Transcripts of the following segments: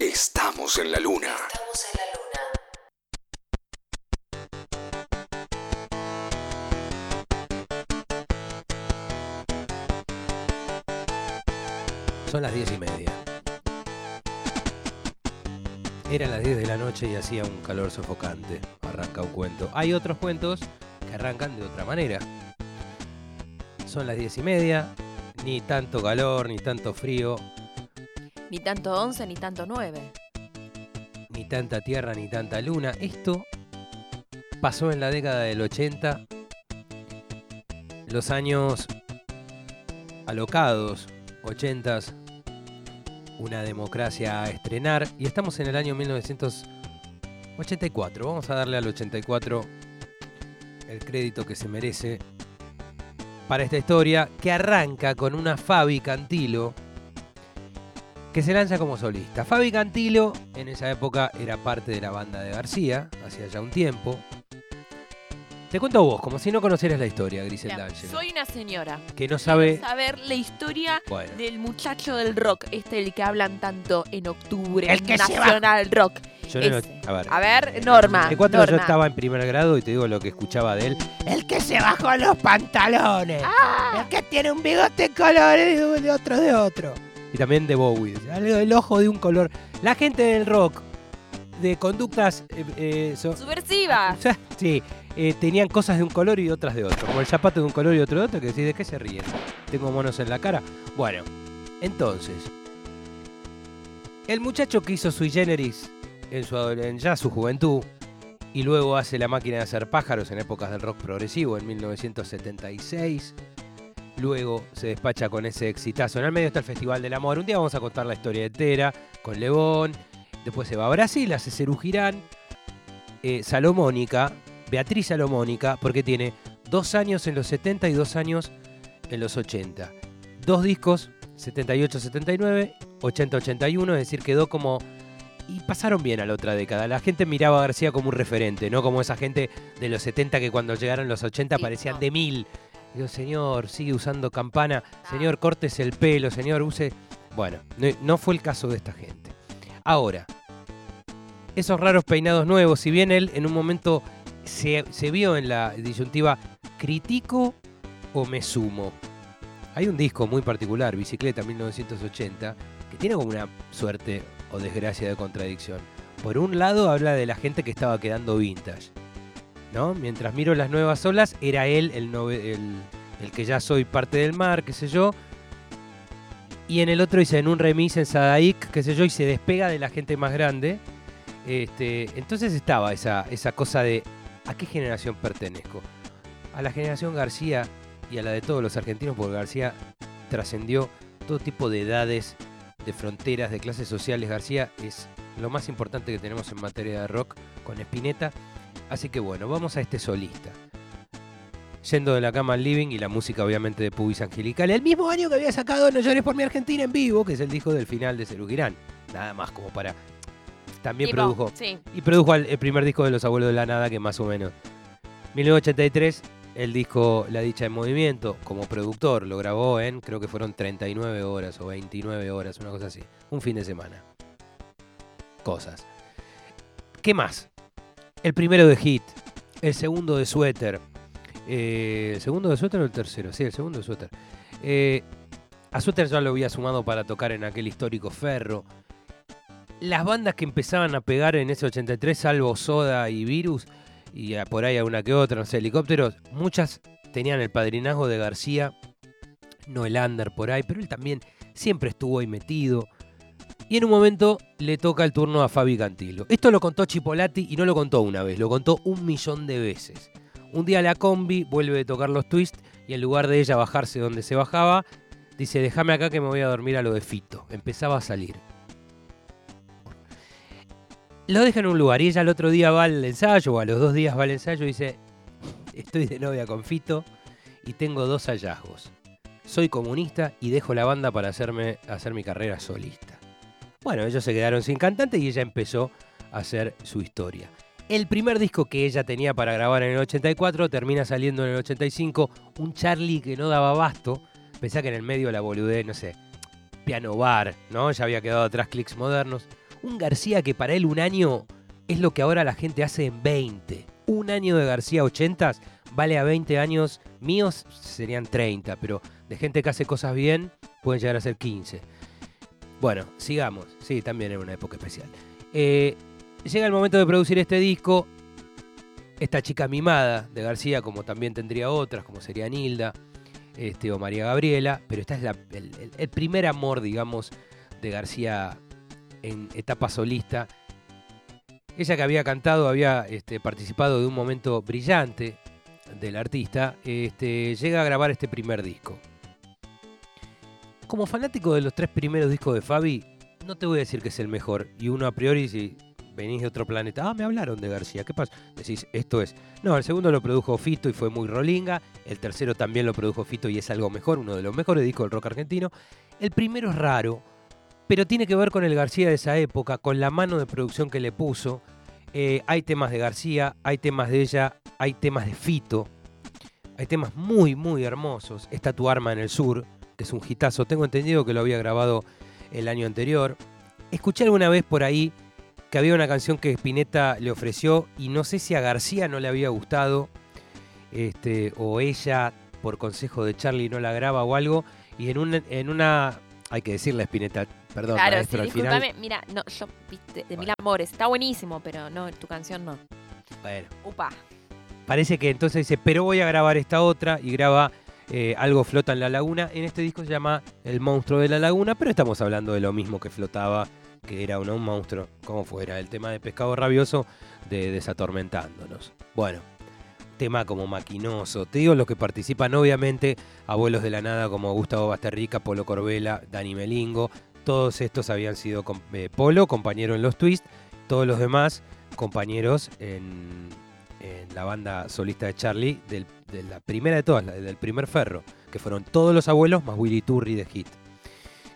Estamos en la luna. Estamos en la luna. Son las diez y media. Eran las 10 de la noche y hacía un calor sofocante. Arranca un cuento. Hay otros cuentos que arrancan de otra manera. Son las diez y media, ni tanto calor, ni tanto frío, Ni tanto 11 ni tanto 9. ni tanta tierra, ni tanta luna. Esto pasó en la década del 80, los años alocados, 80s, una democracia a estrenar, y estamos en el año 1984. Vamos a darle al 84 el crédito que se merece para esta historia, que arranca con una Fabi Cantilo que se lanza como solista. Fabi Cantilo en esa época era parte de la banda de García, hacía ya un tiempo. Te cuento vos, como si no conocieras la historia, Griselda soy una señora. que no sabe... Saber la historia Bueno, del muchacho del rock, este el que hablan tanto en octubre, El que se Nacional Rock. yo no... A ver, A ver, Norma. de cuatro yo estaba en primer grado y te digo lo que escuchaba de él. El que se bajó los pantalones. Ah, El que tiene un bigote colorido de otro de otro. Y también de Bowie. Del ojo de un color. La gente del rock, de conductas... eh, eh, so- subversiva. O sea, sí, eh, tenían cosas de un color y otras de otro. Como el zapato de un color y otro de otro, que decís, ¿de qué se ríen? Tengo monos en la cara. Bueno, entonces, el muchacho que hizo sui generis en, su, en ya su juventud, y luego hace La máquina de hacer pájaros en épocas del rock progresivo, en 1976. Luego se despacha con ese exitazo. En el medio está el Festival del Amor. Un día vamos a contar la historia entera con Lebón. Después se va a Brasil, hace Cerú Girán. Eh, Salomónica, Beatriz Salomónica, porque tiene dos años en los 70 y dos años en los 80. Dos discos, 78-79, 80-81, es decir, quedó como... Y pasaron bien a la otra década. La gente miraba a García como un referente, no como esa gente de los 70 que cuando llegaron los 80 Sí, parecían no. de mil. Digo, señor, sigue usando campana. Señor, córtese el pelo. Señor, use... Bueno, no, no fue el caso de esta gente. Ahora, esos raros peinados nuevos, si bien él en un momento se, se vio en la disyuntiva critico o me sumo. Hay un disco muy particular, Bicicleta 1980, que tiene como una suerte o desgracia de contradicción. Por un lado habla de la gente que estaba quedando vintage, ¿no? Mientras miro las nuevas olas, era él el, el, que ya soy parte del mar, qué sé yo. Y en el otro dice en un remix en Sadaik, qué sé yo, y se despega de la gente más grande. Este, entonces estaba esa, esa cosa de ¿a qué generación pertenezco? A la generación García y a la de todos los argentinos, porque García trascendió todo tipo de edades, de fronteras, de clases sociales. García es lo más importante que tenemos en materia de rock con Spinetta. Así que bueno, vamos a este solista. Yendo de la cama al living y la música obviamente de Pubis Angelical. El mismo año que había sacado No llores por mi Argentina en vivo, que es el disco del final de Cerú Girán. Nada más como para... También Tipo, produjo Sí. y produjo el primer disco de Los Abuelos de la Nada, que más o menos. 1983, el disco La Dicha en Movimiento, como productor, lo grabó en, creo que fueron 39 horas o 29 horas, una cosa así. Un fin de semana. Cosas. ¿Qué más? El primero de Hit, el segundo de Suéter. Eh, ¿El segundo de Suéter o el tercero? Sí, el segundo de Suéter. Eh, a Suéter ya lo había sumado para tocar en aquel histórico Ferro las bandas que empezaban a pegar en ese 83, salvo Soda y Virus, y por ahí alguna que otra, no sé, helicópteros, muchas tenían el padrinazgo de García, no el under por ahí, pero él también siempre estuvo ahí metido. Y en un momento le toca el turno a Fabi Cantilo. Esto lo contó Chipolati y no lo contó una vez, lo contó un millón de veces. Un día la combi vuelve a tocar los twists y en lugar de ella bajarse donde se bajaba, dice, déjame acá que me voy a dormir a lo de Fito. Empezaba a salir lo deja en un lugar y ella al otro día va al ensayo o a los dos días va al ensayo y dice, estoy de novia con Fito y tengo dos hallazgos. Soy comunista y dejo la banda para hacerme, hacer mi carrera solista. Bueno, ellos se quedaron sin cantante y ella empezó a hacer su historia. El primer disco que ella tenía para grabar en el 84 termina saliendo en el 85, un Charlie que no daba abasto. Pensá que en el medio la boludez, no sé, piano bar, ¿no? Ya había quedado atrás clics modernos. Un García que para él un año es lo que ahora la gente hace en 20. Un año de García 80 vale a 20 años míos, serían 30, pero de gente que hace cosas bien, pueden llegar a ser 15. Bueno, sigamos. Sí, también era una época especial. Eh, llega el momento de producir este disco. Esta chica mimada de García, como también tendría otras, como sería Nilda este, o María Gabriela, pero esta es el, el primer amor, digamos, de García en etapa solista ella que había cantado, había este, participado de un momento brillante del artista, este, llega a grabar este primer disco. Como fanático de los tres primeros discos de Fabi, no te voy a decir que es el mejor. Y uno a priori, si venís de otro planeta, ah, me hablaron de García, ¿qué pasa? Decís, esto es. No, el segundo lo produjo Fito y fue muy rolinga. El tercero también lo produjo Fito y es algo mejor, uno de los mejores discos del rock argentino. El primero es raro, pero tiene que ver con el García de esa época, con la mano de producción que le puso. Eh, hay temas de García, hay temas de ella, hay temas de Fito, hay temas muy, muy hermosos. Está Tu Arma en el Sur, que es un hitazo. Tengo entendido que lo había grabado el año anterior. Escuché alguna vez por ahí que había una canción que Spinetta le ofreció y no sé si a García no le había gustado este, o ella por consejo de Charlie no la graba o algo. Y en en una hay que decirle a Spinetta, perdón, claro, al final. Mira, no, yo, viste, de Mil Amores, está buenísimo, pero no, tu canción no. Bueno. Upa. Parece que entonces dice, pero voy a grabar esta otra y graba eh, Algo flota en la laguna. En este disco se llama El monstruo de la laguna, pero estamos hablando de lo mismo que flotaba, que era un monstruo, como fuera, el tema de pescado rabioso de Desatormentándonos. Bueno, tema como maquinoso. Te digo los que participan, obviamente, abuelos de la nada como Gustavo Basterrica, Polo Corbela, Dani Melingo. Todos estos habían sido eh, Polo, compañero en los Twist. Todos los demás, compañeros en, la banda solista de Charlie, de la primera de todas, del primer ferro, que fueron todos los abuelos más Willy Turri de Hit.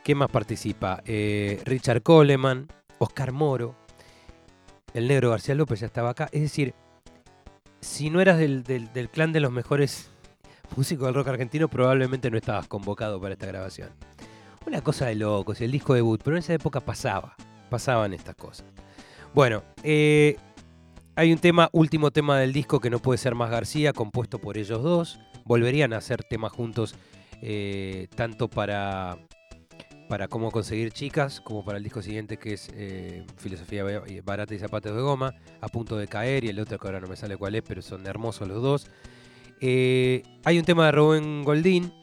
¿Quién más participa? Eh, Richard Coleman, Oscar Moro, el negro García López ya estaba acá. Es decir, si no eras del, clan de los mejores músicos del rock argentino, probablemente no estabas convocado para esta grabación. Una cosa de locos, el disco debut, pero en esa época pasaba, pasaban estas cosas. Bueno, eh, hay un tema, último tema del disco que no puede ser más García, compuesto por ellos dos. Volverían a hacer temas juntos, eh, tanto para para cómo conseguir chicas, como para el disco siguiente que es eh, Filosofía Barata y Zapatos de Goma, A Punto de Caer, y el otro que ahora no me sale cuál es, pero son hermosos los dos. Eh, hay un tema de Rubén Goldín,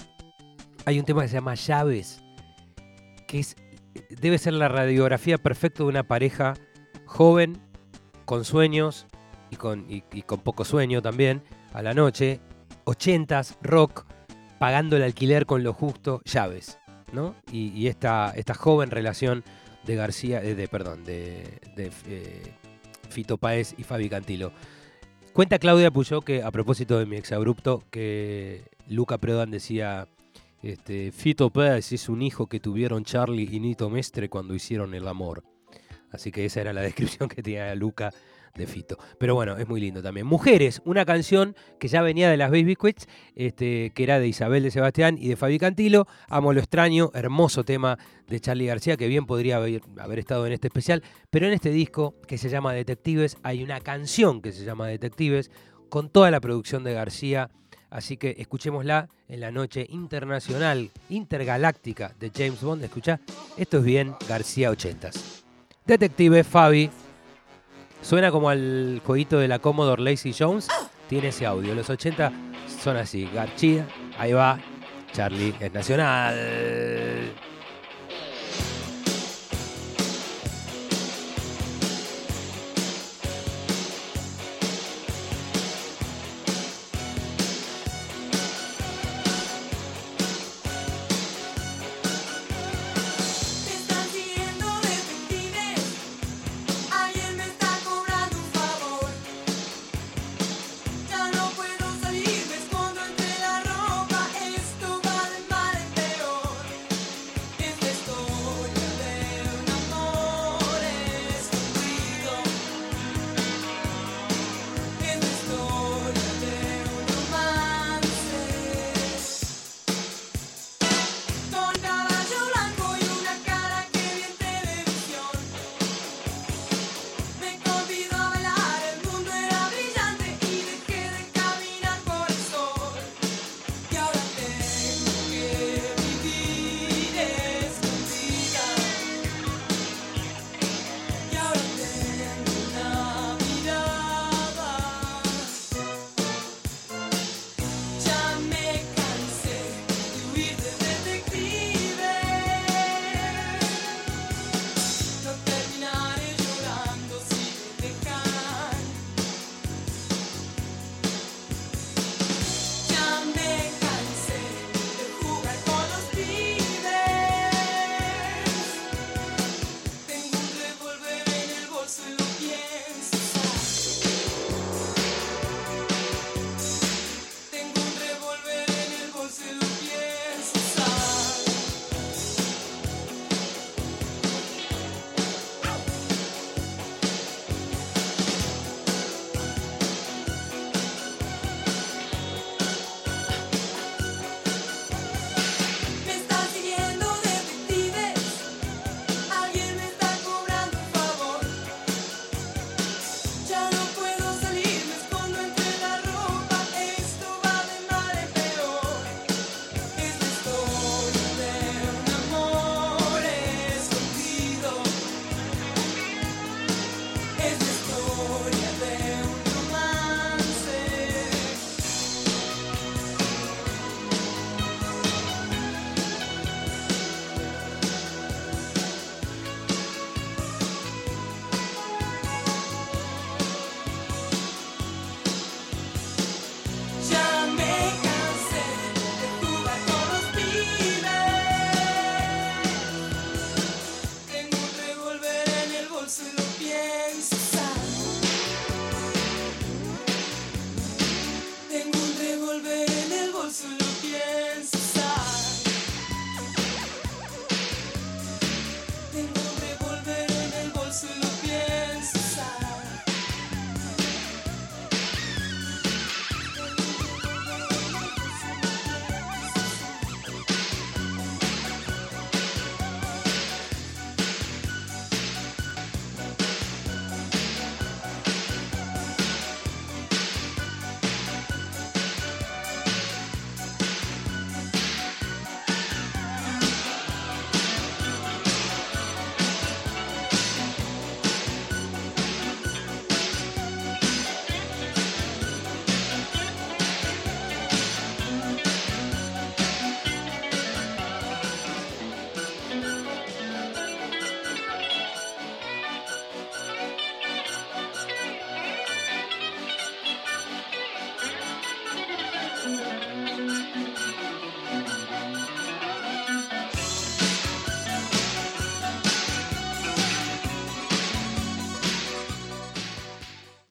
hay un tema que se llama Llaves, que es, debe ser la radiografía perfecta de una pareja joven, con sueños y con, y con poco sueño también, a la noche, ochentas, rock, pagando el alquiler con lo justo, llaves. Y, esta, esta, joven relación de García, eh, de, perdón, de, eh, Fito Páez y Fabi Cantilo. Cuenta Claudia Puyó que, a propósito de mi exabrupto, que Luca Prodan decía, este, Fito Páez es un hijo que tuvieron Charlie y Nito Mestre cuando hicieron el amor. Así que esa era la descripción que tenía Luca de Fito. Pero bueno, es muy lindo también. Mujeres, una canción que ya venía de las Baby Quits, este, que era de Isabel de Sebastián y de Fabi Cantilo. Amo lo extraño, hermoso tema de Charlie García, que bien podría haber, haber estado en este especial. Pero en este disco, que se llama Detectives, hay una canción que se llama Detectives, con toda la producción de García. Así que escuchémosla en la noche internacional, intergaláctica de James Bond. Escucha, esto es bien García 80s. Detective Fabi, Suena como al jueguito de la Commodore Lazy Jones. Tiene ese audio. Los 80 son así. García, ahí va. Charlie es nacional.